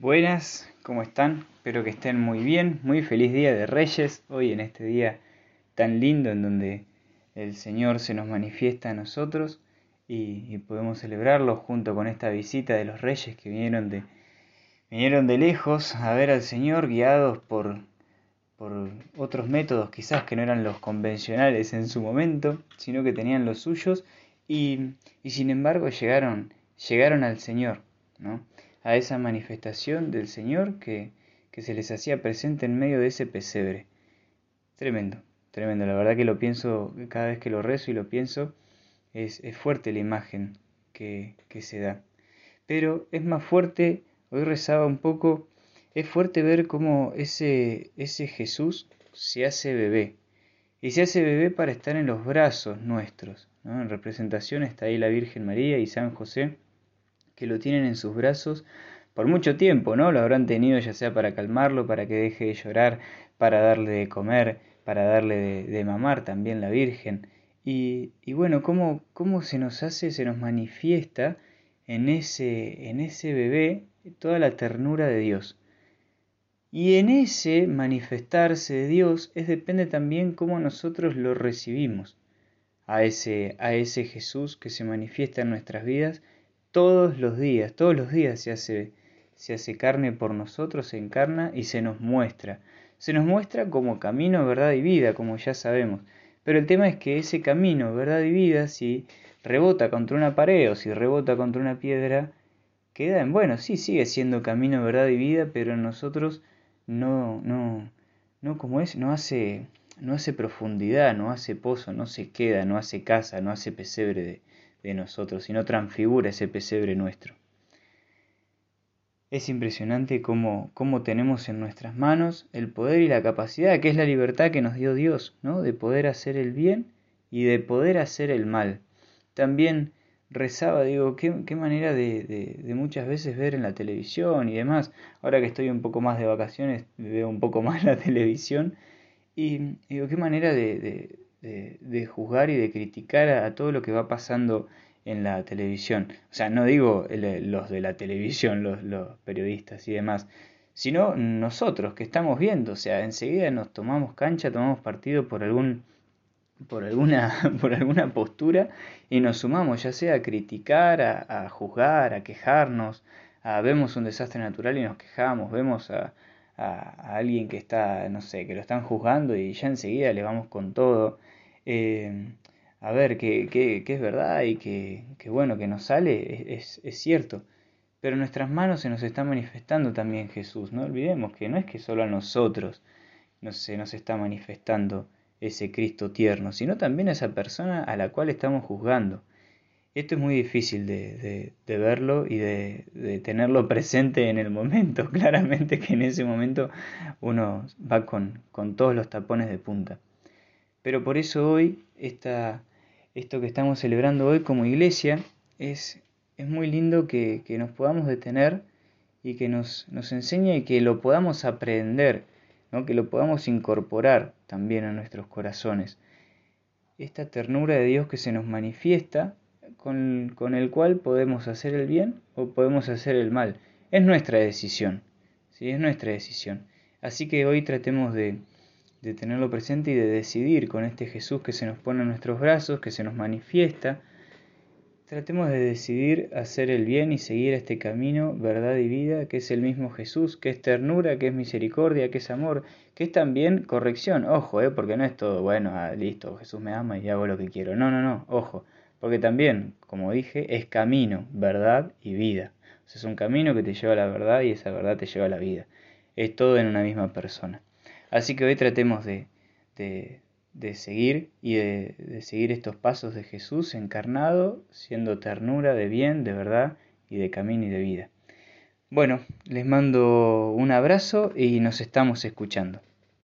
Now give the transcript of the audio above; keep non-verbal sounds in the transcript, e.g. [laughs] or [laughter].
Buenas, ¿cómo están? Espero que estén muy bien. Muy feliz día de Reyes, hoy en este día tan lindo en donde el Señor se nos manifiesta a nosotros y, podemos celebrarlo junto con esta visita de los Reyes que vinieron de, vinieron de lejos a ver al Señor guiados por, por otros métodos quizás que no eran los convencionales en su momento, sino que tenían los suyos y, y sin embargo llegaron, llegaron al Señor, ¿no? A esa manifestación del Señor que, se les hacía presente en medio de ese pesebre. Tremendo, tremendo. La verdad que lo pienso cada vez que lo rezo y lo pienso, es, fuerte la imagen que, que, se da. Pero es más fuerte, hoy rezaba un poco, es fuerte ver cómo ese, ese Jesús se hace bebé. Y se hace bebé para estar en los brazos nuestros. En representación está ahí la Virgen María y San José que lo tienen en sus brazos por mucho tiempo, ¿no? Lo habrán tenido ya sea para calmarlo, para que deje de llorar, para darle de comer, para darle de, mamar también la Virgen. Y, y, bueno, ¿cómo, ¿cómo se nos hace, se nos manifiesta en ese, en ese bebé toda la ternura de Dios? Y en ese manifestarse de Dios es depende también cómo nosotros lo recibimos a ese, a ese Jesús que se manifiesta en nuestras vidas todos los días, todos los días se hace, se hace carne por nosotros, se encarna y se nos muestra. Se nos muestra como camino, verdad y vida, como ya sabemos. Pero el tema es que ese camino, verdad y vida, si rebota contra una pared o si rebota contra una piedra, queda en, bueno, sí, sigue siendo camino, verdad y vida, pero nosotros no, no, no como es, no hace, no hace profundidad, no hace pozo, no se queda, no hace casa, no hace pesebre de, de nosotros, sino transfigura ese pesebre nuestro. Es impresionante cómo, cómo, tenemos en nuestras manos el poder y la capacidad, que es la libertad que nos dio Dios, ¿no? de poder hacer el bien y de poder hacer el mal. También rezaba, digo, qué, manera de, de, muchas veces ver en la televisión y demás. Ahora que estoy un poco más de vacaciones, veo un poco [laughs] más la televisión y digo, qué manera de, de, juzgar y de criticar a, todo lo que va pasando en la televisión. O sea, no digo los de la televisión, los, los periodistas y demás, sino nosotros que estamos viendo. O sea, enseguida nos tomamos cancha, tomamos partido por algún por alguna, [laughs] por alguna postura y nos sumamos, ya sea a criticar, a, a juzgar, a quejarnos, a vemos un desastre natural y nos quejamos, vemos a, a, alguien que está, no sé, que lo están juzgando y ya enseguida le vamos con todo. Eh, a ver, que, que, es verdad y que, que, bueno, que nos sale, es, es, cierto. Pero en nuestras manos se nos está manifestando también Jesús. No olvidemos que no es que solo a nosotros se nos está manifestando ese Cristo tierno, sino también a esa persona a la cual estamos juzgando. Esto es muy difícil de, verlo y de, tenerlo presente en el momento. [laughs] Claramente que en ese momento uno va con, todos los tapones de punta. Pero por eso hoy, esta, esto que estamos celebrando hoy como iglesia, es, es muy lindo que, nos podamos detener y que nos, nos enseñe y que lo podamos aprender, ¿no? que lo podamos incorporar también a nuestros corazones. Esta ternura de Dios que se nos manifiesta con, el cual podemos hacer el bien o podemos hacer el mal. Es nuestra decisión, ¿sí? es nuestra decisión. Así que hoy tratemos de, de tenerlo presente y de decidir con este Jesús que se nos pone en nuestros brazos, que se nos manifiesta. Tratemos de decidir hacer el bien y seguir este camino, verdad y vida, que es el mismo Jesús, que es ternura, que es misericordia, que es amor, que es también corrección. Ojo, ¿eh? porque no es todo, bueno, ah, listo, Jesús me ama y hago lo que quiero. No, no, no, ojo. Porque también, como dije, es camino, verdad y vida. Es un camino que te lleva a la verdad y esa verdad te lleva a la vida. Es todo en una misma persona. Así que hoy tratemos de, de, seguir y de, de seguir estos pasos de Jesús encarnado, siendo ternura de bien, de verdad y de camino y de vida. Bueno, les mando un abrazo y nos estamos escuchando.